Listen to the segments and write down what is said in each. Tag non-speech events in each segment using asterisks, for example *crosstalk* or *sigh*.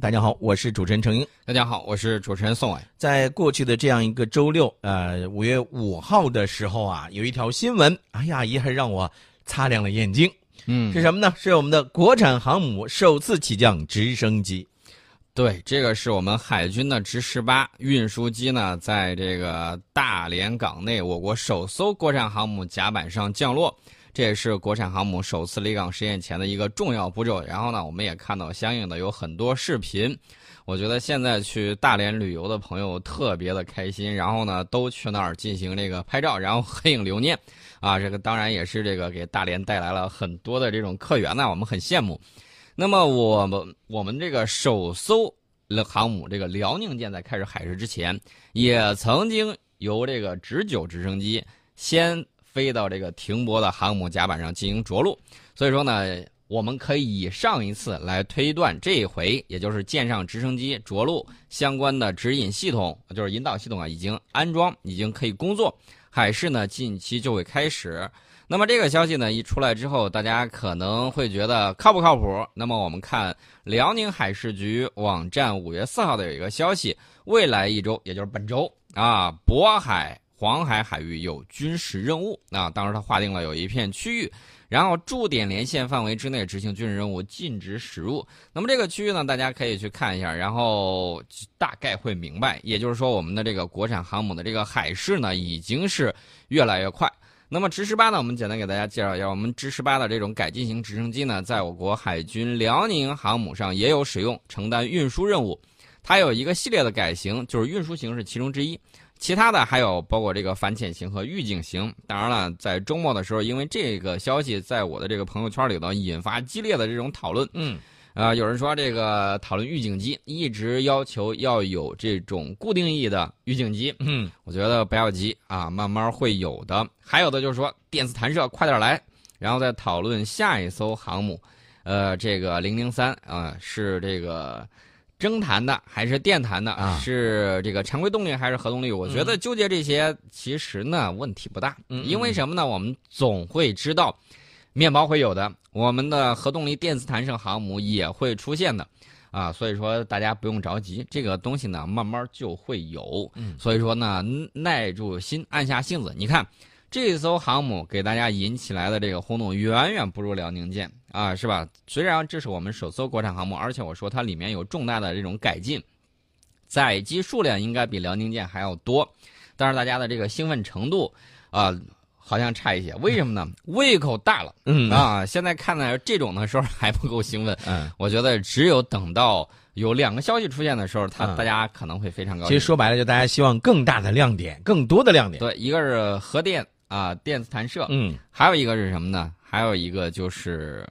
大家好，我是主持人程英。大家好，我是主持人宋伟。在过去的这样一个周六，呃，五月五号的时候啊，有一条新闻，哎呀，也还让我擦亮了眼睛。嗯，是什么呢？是我们的国产航母首次起降直升机。对，这个是我们海军的直十八运输机呢，在这个大连港内，我国首艘国产航母甲板上降落。这也是国产航母首次离港试验前的一个重要步骤。然后呢，我们也看到相应的有很多视频。我觉得现在去大连旅游的朋友特别的开心，然后呢，都去那儿进行这个拍照，然后合影留念。啊，这个当然也是这个给大连带来了很多的这种客源呢，我们很羡慕。那么我们我们这个首艘航母这个辽宁舰在开始海试之前，也曾经由这个直九直升机先。飞到这个停泊的航母甲板上进行着陆，所以说呢，我们可以以上一次来推断，这一回也就是舰上直升机着陆相关的指引系统，就是引导系统啊，已经安装，已经可以工作，海试呢近期就会开始。那么这个消息呢一出来之后，大家可能会觉得靠不靠谱？那么我们看辽宁海事局网站五月四号的有一个消息，未来一周，也就是本周啊，渤海。黄海海域有军事任务，那当时他划定了有一片区域，然后驻点连线范围之内执行军事任务，禁止驶入。那么这个区域呢，大家可以去看一下，然后大概会明白。也就是说，我们的这个国产航母的这个海试呢，已经是越来越快。那么直十八呢，我们简单给大家介绍一下，我们直十八的这种改进型直升机呢，在我国海军辽宁航母上也有使用，承担运输任务。它有一个系列的改型，就是运输型是其中之一。其他的还有包括这个反潜型和预警型。当然了，在周末的时候，因为这个消息在我的这个朋友圈里头引发激烈的这种讨论。嗯，啊，有人说这个讨论预警机，一直要求要有这种固定翼的预警机。嗯，我觉得不要急啊，慢慢会有的。还有的就是说电磁弹射快点来，然后再讨论下一艘航母，呃，这个零零三啊，是这个。蒸弹的还是电弹的啊？是这个常规动力还是核动力？我觉得纠结这些其实呢问题不大，因为什么呢？我们总会知道，面包会有的，我们的核动力电磁弹射航母也会出现的，啊，所以说大家不用着急，这个东西呢慢慢就会有。所以说呢，耐住心，按下性子，你看。这艘航母给大家引起来的这个轰动，远远不如辽宁舰啊，是吧？虽然这是我们首艘国产航母，而且我说它里面有重大的这种改进，载机数量应该比辽宁舰还要多，但是大家的这个兴奋程度啊，好像差一些。为什么呢？胃口大了，嗯啊，现在看到这种的时候还不够兴奋，嗯，我觉得只有等到有两个消息出现的时候，他大家可能会非常高兴。其实说白了，就大家希望更大的亮点，更多的亮点。对，一个是核电。啊，电磁弹射，嗯，还有一个是什么呢？还有一个就是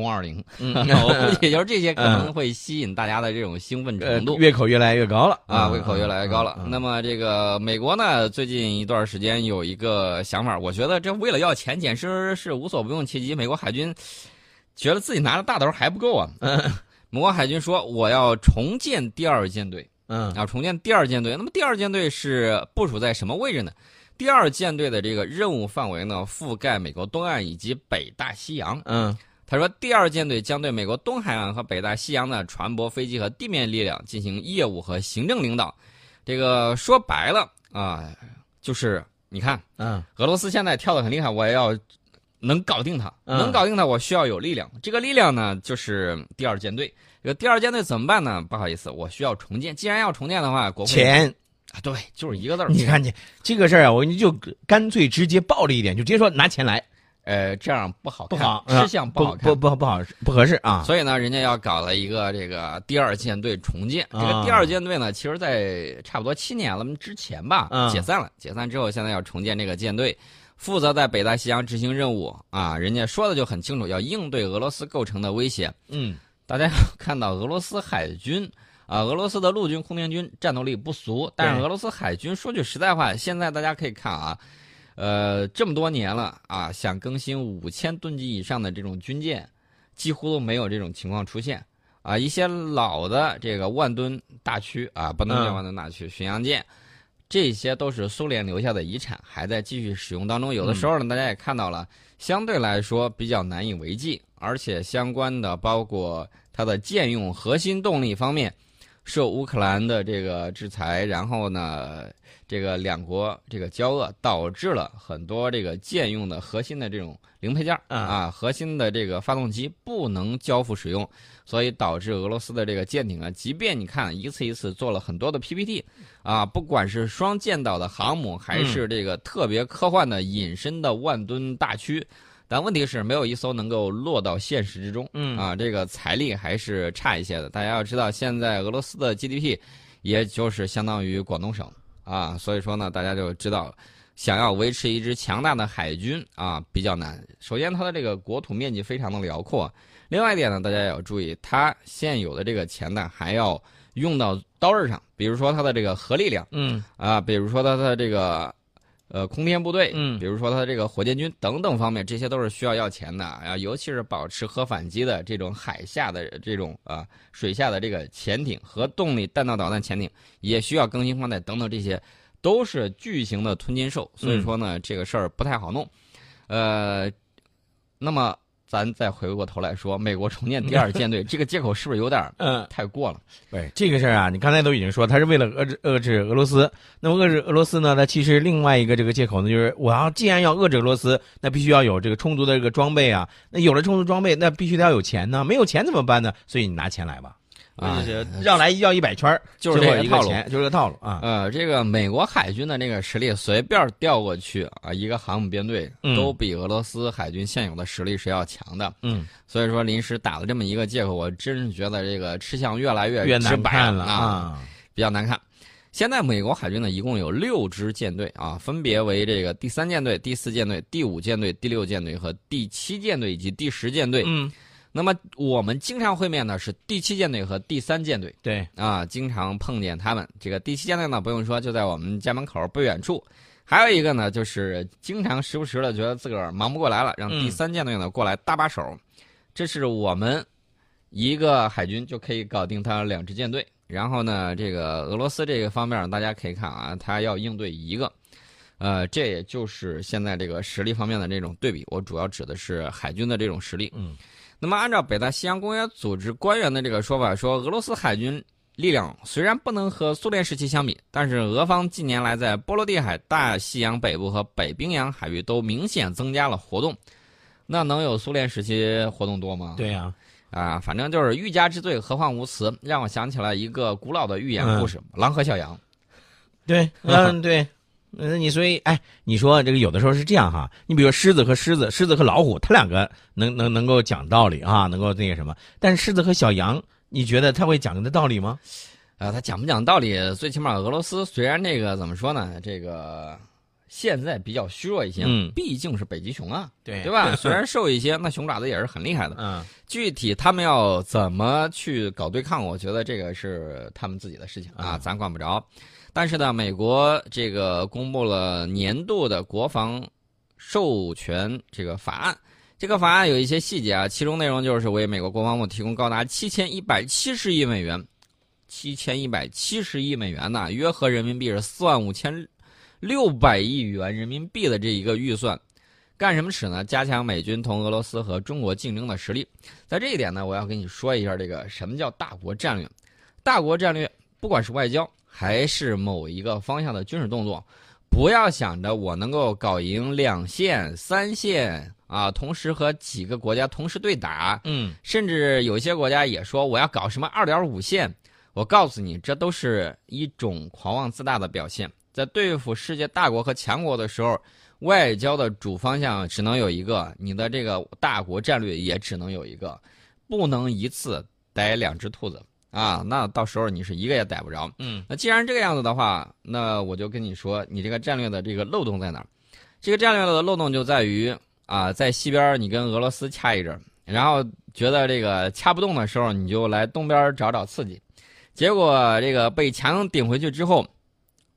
红二零，嗯，*laughs* 我估计 *laughs* 就是这些可能会吸引大家的这种兴奋程度，胃口越来越高了啊，胃口越来越高了。那么这个美国呢，最近一段时间有一个想法，我觉得这为了要钱，简直是无所不用其极。美国海军觉得自己拿的大头还不够啊，*laughs* 美国海军说我要重建第二舰队，嗯，要重建第二舰队。那么第二舰队是部署在什么位置呢？第二舰队的这个任务范围呢，覆盖美国东岸以及北大西洋。嗯，他说，第二舰队将对美国东海岸和北大西洋的船舶、飞机和地面力量进行业务和行政领导。这个说白了啊，就是你看，嗯，俄罗斯现在跳的很厉害，我也要能搞定他，能搞定他，我需要有力量。这个力量呢，就是第二舰队。这个第二舰队怎么办呢？不好意思，我需要重建。既然要重建的话，国钱。啊，对，就是一个字儿。你看，你这个事儿啊，我你就干脆直接暴力一点，就直接说拿钱来。呃，这样不好，不好，吃相不好看，不不不好，不合适啊。所以呢，人家要搞了一个这个第二舰队重建。这个第二舰队呢，其实在差不多七年了之前吧，解散了。解散之后，现在要重建这个舰队，负责在北大西洋执行任务啊。人家说的就很清楚，要应对俄罗斯构成的威胁。嗯，大家看到俄罗斯海军。啊，俄罗斯的陆军、空天军战斗力不俗，但是俄罗斯海军说句实在话，现在大家可以看啊，呃，这么多年了啊，想更新五千吨级以上的这种军舰，几乎都没有这种情况出现啊。一些老的这个万吨大驱啊，不能叫万吨大驱巡洋舰，这些都是苏联留下的遗产，还在继续使用当中。有的时候呢，大家也看到了，相对来说比较难以为继，而且相关的包括。它的舰用核心动力方面受乌克兰的这个制裁，然后呢，这个两国这个交恶，导致了很多这个舰用的核心的这种零配件啊，核心的这个发动机不能交付使用，所以导致俄罗斯的这个舰艇啊，即便你看一次一次做了很多的 PPT，啊，不管是双舰岛的航母，还是这个特别科幻的隐身的万吨大驱，但问题是没有一艘能够落到现实之中。嗯啊，这个财力还是差一些的。大家要知道，现在俄罗斯的 GDP 也就是相当于广东省啊，所以说呢，大家就知道。想要维持一支强大的海军啊，比较难。首先，它的这个国土面积非常的辽阔。另外一点呢，大家也要注意，它现有的这个钱呢，还要用到刀刃上，比如说它的这个核力量嗯啊，比如说它的这个呃空天部队，嗯比如说他这个火箭军等等方面，这些都是需要要钱的啊，尤其是保持核反击的这种海下的这种啊水下的这个潜艇和动力弹道导弹潜艇，也需要更新换代等等这些。都是巨型的吞金兽，所以说呢，这个事儿不太好弄。呃，那么咱再回过头来说，美国重建第二 *laughs* 舰队这个借口是不是有点嗯，太过了？对这个事儿啊，你刚才都已经说，他是为了遏制遏制俄罗斯。那么遏制俄罗斯呢？他其实另外一个这个借口呢，就是我要既然要遏制俄罗斯，那必须要有这个充足的这个装备啊。那有了充足装备，那必须得要有钱呢。没有钱怎么办呢？所以你拿钱来吧，啊就是绕来要一百圈儿就是最这个套路。就是这个套路啊。呃，这个美国海军的这个实力随便调过去啊，一个航母编队嗯都比俄罗斯海军现有的实力是要强的。嗯，所以说临时打了这么一个借口，我真是觉得这个吃相越来越越难直白看了啊。啊。比较难看。现在美国海军呢，一共有六支舰队啊，分别为这个第三舰队、第四舰队、第五舰队、第六舰队和第七舰队以及第十舰队。嗯，那么我们经常会面的是第七舰队和第三舰队对，啊，经常碰见他们。这个第七舰队呢，不用说，就在我们家门口不远处。还有一个呢，就是经常时不时的觉得自个儿忙不过来了，让嗯第三舰队呢过来搭把手。这是我们一个海军就可以搞定他两支舰队。然后呢，这个俄罗斯这个方面，大家可以看啊，他要应对一个，呃，这也就是现在这个实力方面的这种对比。我主要指的是海军的这种实力。嗯，那么按照北大西洋公约组织官员的这个说法，说俄罗斯海军力量虽然不能和苏联时期相比，但是俄方近年来在波罗的海、大西洋北部和北冰洋海域都明显增加了活动。那能有苏联时期活动多吗？对呀、啊，反正就是欲加之罪，何患无辞，让我想起了一个古老的寓言故事《狼和小羊》。对，嗯，对，嗯，你所以，哎，你说这个有的时候是这样哈，你比如说狮子和狮子，狮子和老虎，它两个能能能够讲道理啊，能够那个什么，但是狮子和小羊，你觉得他会讲的道理吗？啊，他讲不讲道理？最起码俄罗斯虽然那个怎么说呢，这个现在比较虚弱一些，嗯毕竟是北极熊啊，对对吧？*laughs* 虽然瘦一些，那熊爪子也是很厉害的。嗯 *laughs* 具体他们要怎么去搞对抗，我觉得这个是他们自己的事情啊，嗯咱管不着。但是呢，美国这个公布了年度的国防授权这个法案，这个法案有一些细节啊，其中内容就是为美国国防部提供高达七千一百七十亿美元，七千一百七十亿美元呐、约合人民币是四万五千六百亿元人民币的这一个预算。干什么使呢？加强美军同俄罗斯和中国竞争的实力。在这一点呢，我要跟你说一下这个什么叫大国战略。大国战略，不管是外交还是某一个方向的军事动作，不要想着我能够搞赢两线、三线啊，同时和几个国家同时对打，嗯甚至有些国家也说我要搞什么二点五线。我告诉你，这都是一种狂妄自大的表现。在对付世界大国和强国的时候，外交的主方向只能有一个，你的这个大国战略也只能有一个，不能一次逮两只兔子啊！那到时候你是一个也逮不着。嗯那既然这个样子的话，那我就跟你说，你这个战略的这个漏洞在哪儿？这个战略的漏洞就在于啊，在西边你跟俄罗斯掐一阵，然后觉得这个掐不动的时候，你就来东边找找刺激，结果这个被强顶回去之后，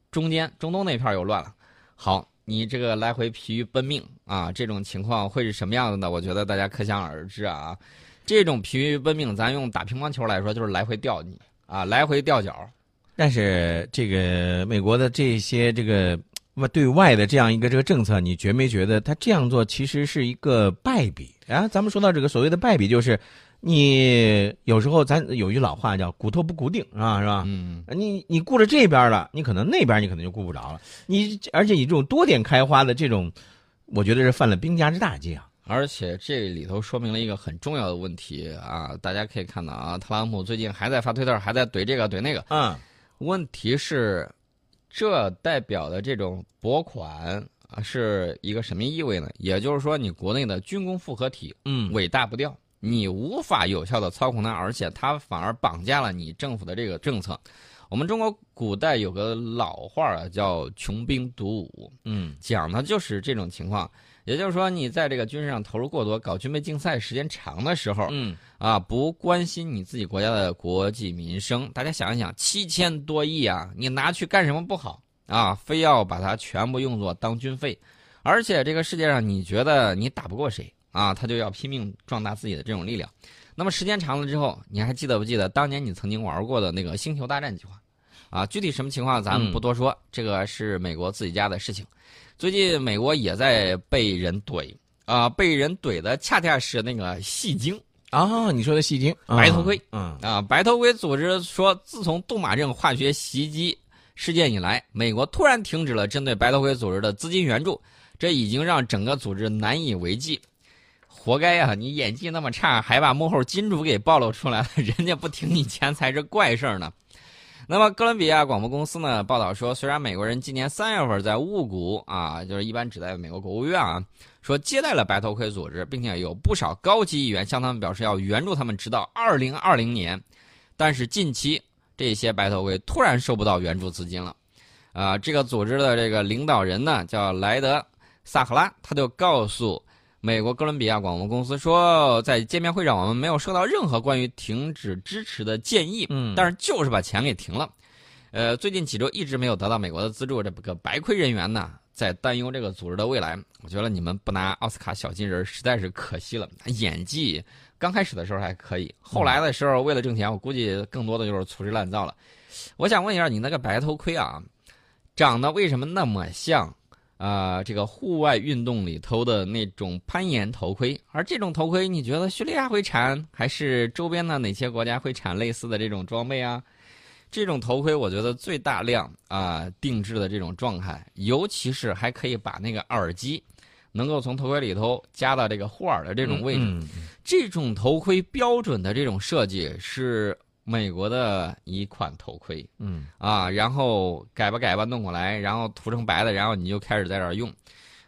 中间中东那片又乱了。好，你这个来回疲于奔命啊，这种情况会是什么样子呢？我觉得大家可想而知啊。这种疲于奔命，咱用打乒乓球来说，就是来回吊你啊，来回吊脚。但是这个美国的这些这个外对外的这样一个这个政策，你觉没觉得他这样做其实是一个败笔啊？咱们说到这个所谓的败笔，就是你有时候咱有句老话叫“骨头不固定”啊，是吧？嗯，你你顾着这边了，你可能那边你可能就顾不着了。你而且你这种多点开花的这种，我觉得是犯了兵家之大忌啊。而且这里头说明了一个很重要的问题啊，大家可以看到啊，特朗普最近还在发推特，还在怼这个怼那个。嗯，问题是，这代表的这种拨款啊，是一个什么意味呢？也就是说，你国内的军工复合体，嗯，尾大不掉，你无法有效的操控它，而且它反而绑架了你政府的这个政策。我们中国古代有个老话啊，叫“穷兵黩武”，嗯，讲的就是这种情况。也就是说，你在这个军事上投入过多，搞军备竞赛时间长的时候，嗯，啊，不关心你自己国家的国计民生。大家想一想，七千多亿啊，你拿去干什么不好啊？非要把它全部用作当军费，而且这个世界上你觉得你打不过谁啊，他就要拼命壮大自己的这种力量。那么时间长了之后，你还记得不记得当年你曾经玩过的那个星球大战计划？啊，具体什么情况咱们不多说，这个是美国自己家的事情。最近美国也在被人怼啊，被人怼的恰恰是那个戏精啊，你说的戏精白头盔，嗯啊，白头盔组织说，自从杜马镇化学袭击事件以来，美国突然停止了针对白头盔组织的资金援助，这已经让整个组织难以为继。活该呀！你演技那么差，还把幕后金主给暴露出来了，人家不停你钱才是怪事儿呢。那么，哥伦比亚广播公司呢报道说，虽然美国人今年三月份在雾谷啊，就是一般指代美国国务院啊，说接待了白头盔组织，并且有不少高级议员向他们表示要援助他们直到二零二零年，但是近期这些白头盔突然收不到援助资金了，啊，这个组织的这个领导人呢叫莱德萨赫拉，他就告诉。美国哥伦比亚广播公司说，在见面会上我们没有收到任何关于停止支持的建议，嗯，但是就是把钱给停了。呃，最近几周一直没有得到美国的资助，这个白盔人员呢在担忧这个组织的未来。我觉得你们不拿奥斯卡小金人实在是可惜了。演技刚开始的时候还可以，后来的时候为了挣钱，我估计更多的就是粗制滥造了。我想问一下，你那个白头盔啊，长得为什么那么像？啊，这个户外运动里头的那种攀岩头盔，而这种头盔，你觉得叙利亚会产，还是周边的哪些国家会产类似的这种装备啊？这种头盔，我觉得最大量啊定制的这种状态，尤其是还可以把那个耳机能够从头盔里头加到这个护耳的这种位置，这种头盔标准的这种设计是。美国的一款头盔，嗯。啊，然后改吧改吧弄过来，然后涂成白的，然后你就开始在这儿用，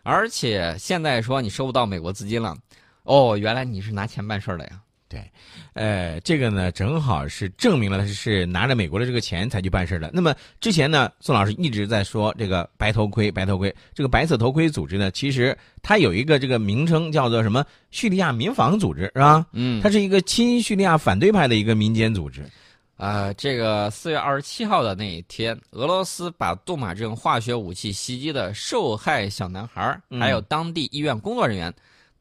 而且现在说你收不到美国资金了，哦，原来你是拿钱办事儿的呀。对，呃，这个呢，正好是证明了他是拿着美国的这个钱才去办事的。那么之前呢，宋老师一直在说这个白头盔，白头盔，这个白色头盔组织呢，其实它有一个这个名称叫做什么？叙利亚民防组织是吧？嗯，它是一个亲叙利亚反对派的一个民间组织。啊，这个四月二十七号的那一天，俄罗斯把杜马镇化学武器袭击的受害小男孩，还有当地医院工作人员。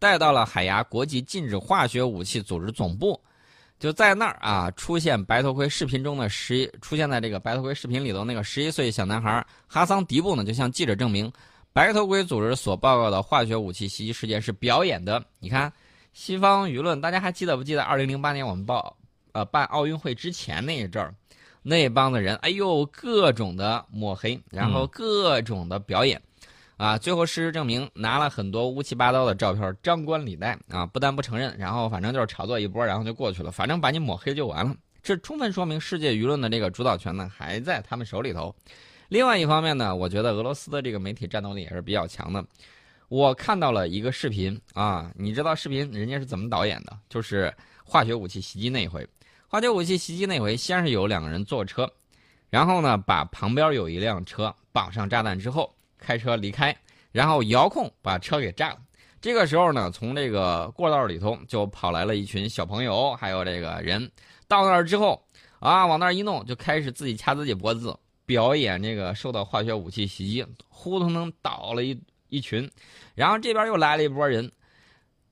带到了海牙国际禁止化学武器组织总部，就在那儿啊，出现白头盔视频中的十一，出现在这个白头盔视频里头那个十一岁小男孩哈桑迪布呢，就向记者证明，白头盔组织所报告的化学武器袭击事件是表演的。你看，西方舆论，大家还记得不记得？二零零八年我们报呃办奥运会之前那一阵儿，那帮子人，哎呦，各种的抹黑，然后各种的表演。啊，最后事实证明，拿了很多乌七八糟的照片，张冠李戴啊，不但不承认，然后反正就是炒作一波，然后就过去了，反正把你抹黑就完了。这充分说明世界舆论的这个主导权呢还在他们手里头。另外一方面呢，我觉得俄罗斯的这个媒体战斗力也是比较强的。我看到了一个视频啊，你知道视频人家是怎么导演的？就是化学武器袭击那一回，化学武器袭击那回，先是有两个人坐车，然后呢把旁边有一辆车绑上炸弹之后。开车离开，然后遥控把车给炸了。这个时候呢，从这个过道里头就跑来了一群小朋友，还有这个人。到那儿之后，啊，往那儿一弄，就开始自己掐自己脖子，表演这个受到化学武器袭击，呼通通倒了一一群。然后这边又来了一波人，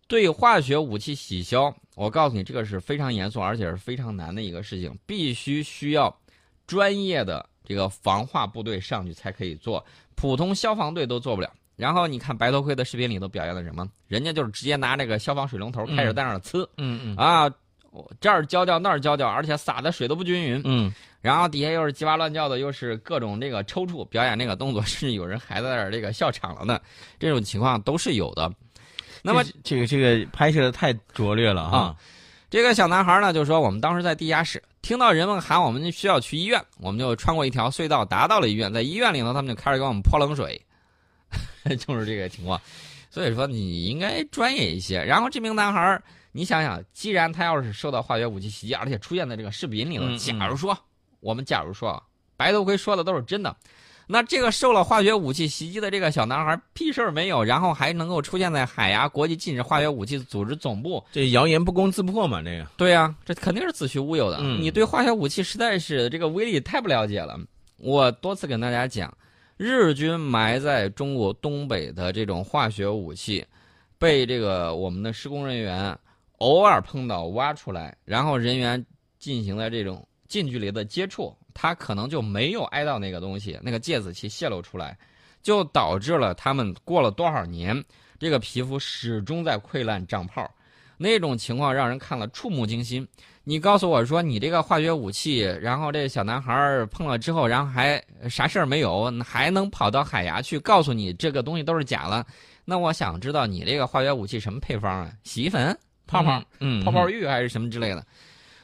对化学武器洗消。我告诉你，这个是非常严肃，而且是非常难的一个事情，必须需要专业的这个防化部队上去才可以做。普通消防队都做不了。然后你看白头盔的视频里头表现的什么？人家就是直接拿这个消防水龙头开始在那儿呲，嗯嗯啊，我这儿浇浇那儿浇浇，而且洒的水都不均匀。嗯，然后底下又是叽哇乱叫的，又是各种这个抽搐，表演那个动作，甚至有人还在那儿这个笑场了呢。这种情况都是有的。那么这个这个拍摄的太拙劣了啊！这个小男孩呢，就说我们当时在地下室，听到人们喊我们需要去医院，我们就穿过一条隧道，达到了医院。在医院里头，他们就开始给我们泼冷水，*laughs* 就是这个情况。所以说你应该专业一些。然后这名男孩，你想想，既然他要是受到化学武器袭击，而且出现在这个视频里头，假如说我们假如说白头盔说的都是真的。那这个受了化学武器袭击的这个小男孩屁事儿没有，然后还能够出现在海牙国际禁止化学武器组织总部，这谣言不攻自破嘛？这个对呀，这肯定是子虚乌有的。你对化学武器实在是这个威力太不了解了。我多次跟大家讲，日军埋在中国东北的这种化学武器，被这个我们的施工人员偶尔碰到挖出来，然后人员进行了这种近距离的接触。他可能就没有挨到那个东西，那个芥子气泄露出来，就导致了他们过了多少年，这个皮肤始终在溃烂长泡，那种情况让人看了触目惊心。你告诉我说你这个化学武器，然后这小男孩碰了之后，然后还啥事儿没有，还能跑到海牙去告诉你这个东西都是假了，那我想知道你这个化学武器什么配方啊？洗衣粉、泡泡、嗯，泡泡浴还是什么之类的？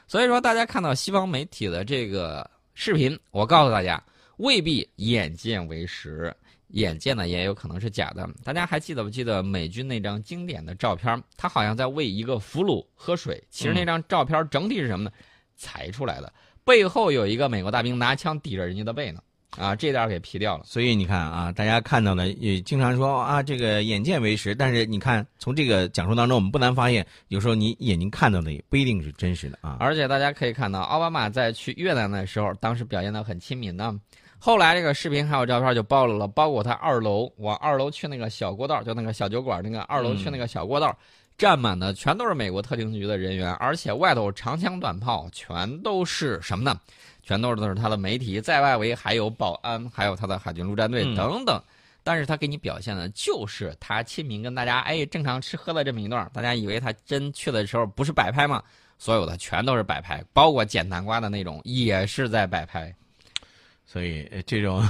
所以说，大家看到西方媒体的这个。视频，我告诉大家，未必眼见为实，眼见呢也有可能是假的。大家还记得不记得美军那张经典的照片？他好像在喂一个俘虏喝水。其实那张照片整体是什么呢？裁出来的，背后有一个美国大兵拿枪抵着人家的背呢。啊，这点给 P 掉了。所以你看啊，大家看到的也经常说啊，这个眼见为实。但是你看，从这个讲述当中，我们不难发现，有时候你眼睛看到的也不一定是真实的啊。而且大家可以看到，奥巴马在去越南的时候，当时表现的很亲民呢。后来这个视频还有照片就暴露了，包括他二楼往二楼去那个小过道，就那个小酒馆那个二楼去那个小过道，站满的全都是美国特警局的人员，而且外头长枪短炮，全都是什么呢？全都是都是他的媒体，在外围还有保安，还有他的海军陆战队等等，但是他给你表现的就是他亲民，跟大家哎正常吃喝的这么一段，大家以为他真去的时候不是摆拍吗？所有的全都是摆拍，包括捡南瓜的那种也是在摆拍，所以这种，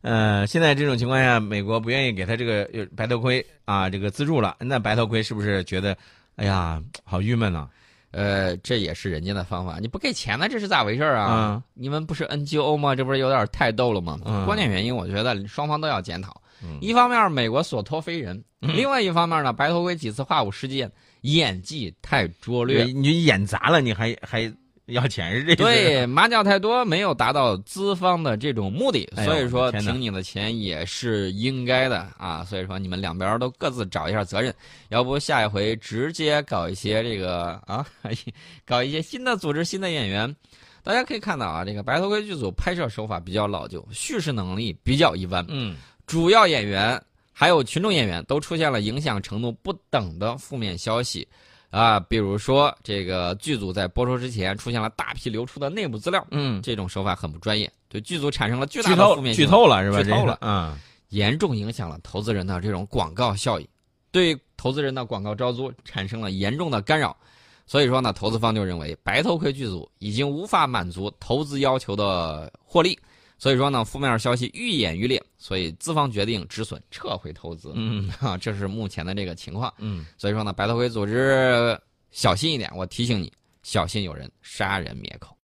呃，现在这种情况下，美国不愿意给他这个白头盔啊这个资助了，那白头盔是不是觉得，哎呀，好郁闷呢？呃，这也是人家的方法，你不给钱呢，这是咋回事啊？你们不是 NGO 吗？这不是有点太逗了吗？关键原因，我觉得双方都要检讨。一方面，美国所托非人；另外一方面呢，白头盔几次化武事件演技太拙劣，你演砸了，你还还。要钱是这对麻将太多，没有达到资方的这种目的，所以说停你的钱也是应该的啊。所以说你们两边都各自找一下责任，要不下一回直接搞一些这个啊，*laughs* 搞一些新的组织、新的演员。大家可以看到啊，这个白头盔剧组拍摄手法比较老旧，叙事能力比较一般。嗯，主要演员还有群众演员都出现了影响程度不等的负面消息。啊，比如说这个剧组在播出之前出现了大批流出的内部资料，嗯，这种手法很不专业，对剧组产生了巨大的负面剧透了是吧？剧透了，嗯，严重影响了投资人的这种广告效益，对投资人的广告招租产生了严重的干扰，所以说呢，投资方就认为白头盔剧组已经无法满足投资要求的获利。所以说呢，负面消息愈演愈烈，所以资方决定止损，撤回投资。嗯，哈，这是目前的这个情况。嗯，所以说呢，白头盔组织小心一点，我提醒你，小心有人杀人灭口。